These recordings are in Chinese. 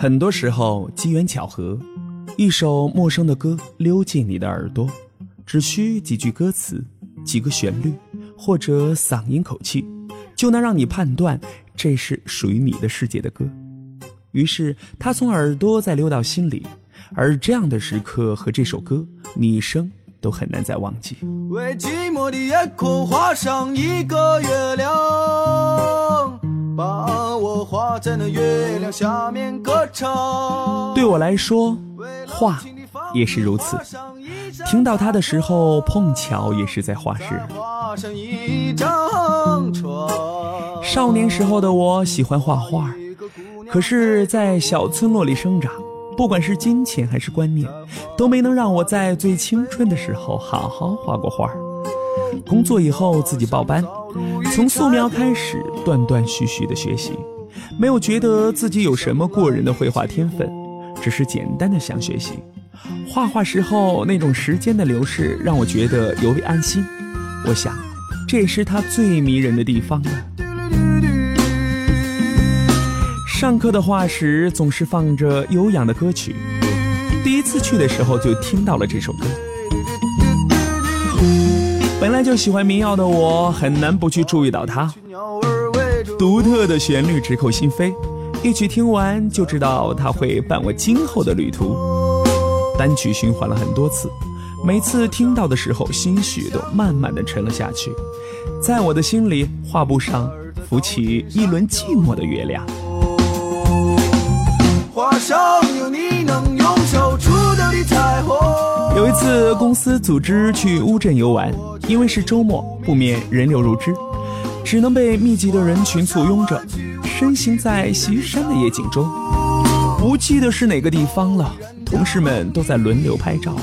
很多时候，机缘巧合，一首陌生的歌溜进你的耳朵，只需几句歌词、几个旋律或者嗓音口气，就能让你判断这是属于你的世界的歌。于是，它从耳朵再溜到心里，而这样的时刻和这首歌，你一生都很难再忘记。为寂寞的夜空画上一个月亮。把我画在那月亮下面。对我来说，画也是如此。听到它的时候，碰巧也是在画室。少年时候的我喜欢画画，可是，在小村落里生长，不管是金钱还是观念，都没能让我在最青春的时候好好画过画。工作以后自己报班，从素描开始，断断续续的学习，没有觉得自己有什么过人的绘画天分，只是简单的想学习。画画时候那种时间的流逝让我觉得尤为安心，我想，这也是他最迷人的地方了。上课的画室总是放着悠扬的歌曲，第一次去的时候就听到了这首歌。本来就喜欢民谣的我，很难不去注意到它。独特的旋律直扣心扉，一曲听完就知道它会伴我今后的旅途。单曲循环了很多次，每次听到的时候，心绪都慢慢的沉了下去。在我的心里，画布上浮起一轮寂寞的月亮。画上有你能用手触到的彩虹。有一次，公司组织去乌镇游玩。因为是周末，不免人流如织，只能被密集的人群簇拥着，身行在西山的夜景中。不记得是哪个地方了，同事们都在轮流拍照，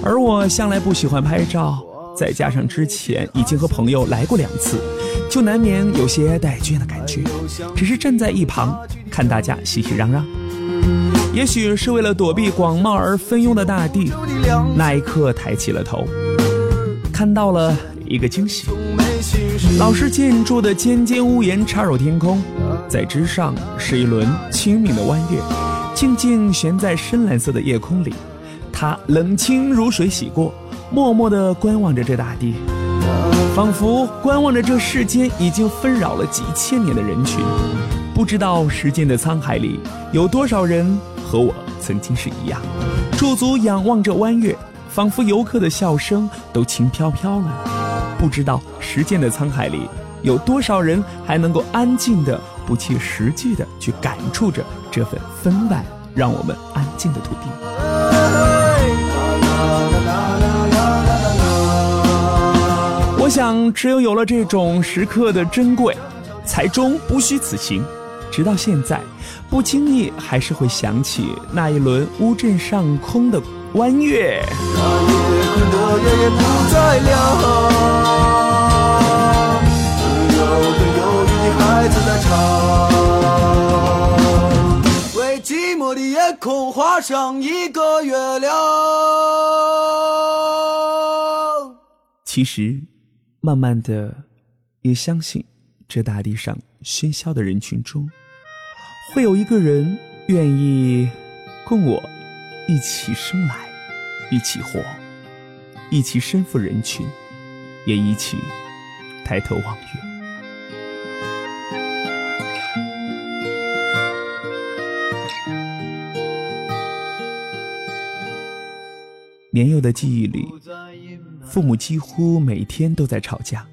而我向来不喜欢拍照，再加上之前已经和朋友来过两次，就难免有些带倦的感觉，只是站在一旁看大家熙熙攘攘。也许是为了躲避广袤而纷拥的大地，那一刻抬起了头。看到了一个惊喜，老式建筑的尖尖屋檐插入天空，在之上是一轮清明的弯月，静静悬在深蓝色的夜空里。它冷清如水洗过，默默地观望着这大地，仿佛观望着这世间已经纷扰了几千年的人群。不知道时间的沧海里有多少人和我曾经是一样，驻足仰望着弯月。仿佛游客的笑声都轻飘飘了，不知道时间的沧海里有多少人还能够安静的、不切实际的去感触着这份分外让我们安静的土地。我想，只有有了这种时刻的珍贵，才终不虚此行。直到现在，不经意还是会想起那一轮乌镇上空的。弯月，那夜空的月也不再亮，只有个忧郁的孩子在唱，为寂寞的夜空画上一个月亮。其实，慢慢的，也相信这大地上喧嚣的人群中，会有一个人愿意共我。一起生来，一起活，一起身负人群，也一起抬头望月。年幼的记忆里，父母几乎每天都在吵架，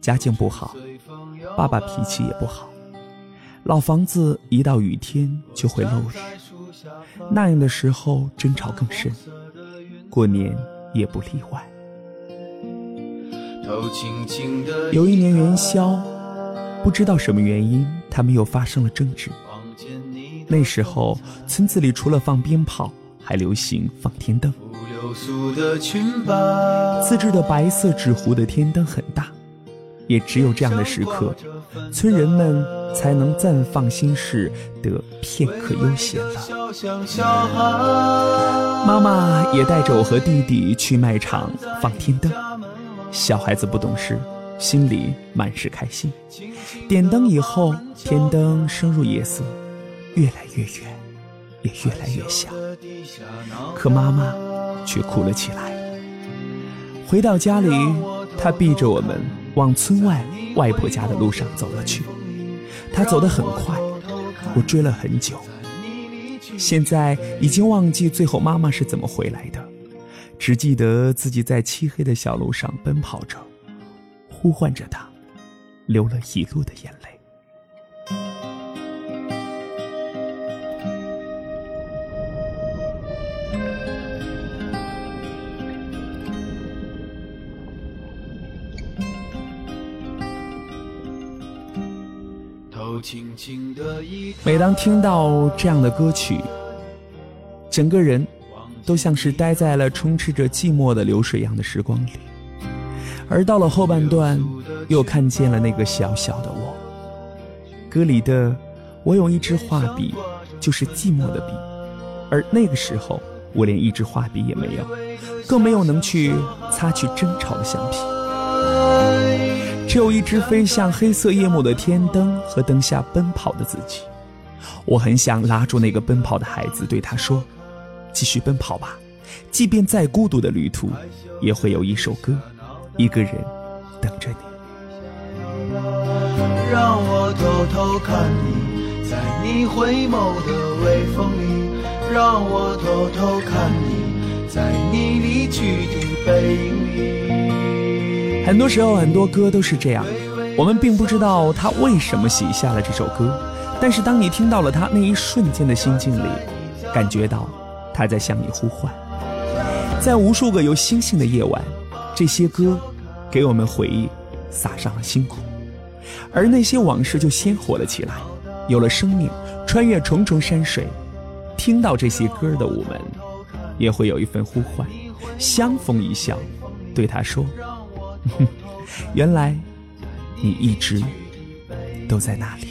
家境不好，爸爸脾气也不好，老房子一到雨天就会漏水。那样的时候争吵更深，过年也不例外。有一年元宵，不知道什么原因，他们又发生了争执。那时候村子里除了放鞭炮，还流行放天灯。自制的白色纸糊的天灯很大，也只有这样的时刻，村人们才能暂放心事，得片刻悠闲了。妈妈也带着我和弟弟去卖场放天灯，小孩子不懂事，心里满是开心。点灯以后，天灯升入夜色，越来越远。也越来越小。可妈妈却哭了起来。回到家里，她避着我们往村外外婆家的路上走了去。他走得很快，我追了很久。现在已经忘记最后妈妈是怎么回来的，只记得自己在漆黑的小路上奔跑着，呼唤着她，流了一路的眼泪。每当听到这样的歌曲，整个人都像是待在了充斥着寂寞的流水一样的时光里。而到了后半段，又看见了那个小小的我。歌里的“我有一支画笔”，就是寂寞的笔。而那个时候，我连一支画笔也没有，更没有能去擦去争吵的橡皮。只有一只飞向黑色夜幕的天灯和灯下奔跑的自己，我很想拉住那个奔跑的孩子，对他说：“继续奔跑吧，即便再孤独的旅途，也会有一首歌，一个人等着你。”让我偷偷看你，在你回眸的微风里；让我偷偷看你，在你离去的背影里。很多时候，很多歌都是这样，我们并不知道他为什么写下了这首歌，但是当你听到了他那一瞬间的心境里，感觉到他在向你呼唤。在无数个有星星的夜晚，这些歌给我们回忆洒上了星空，而那些往事就鲜活了起来，有了生命，穿越重重山水。听到这些歌的我们，也会有一份呼唤，相逢一笑，对他说。哼，原来你一直都在那里。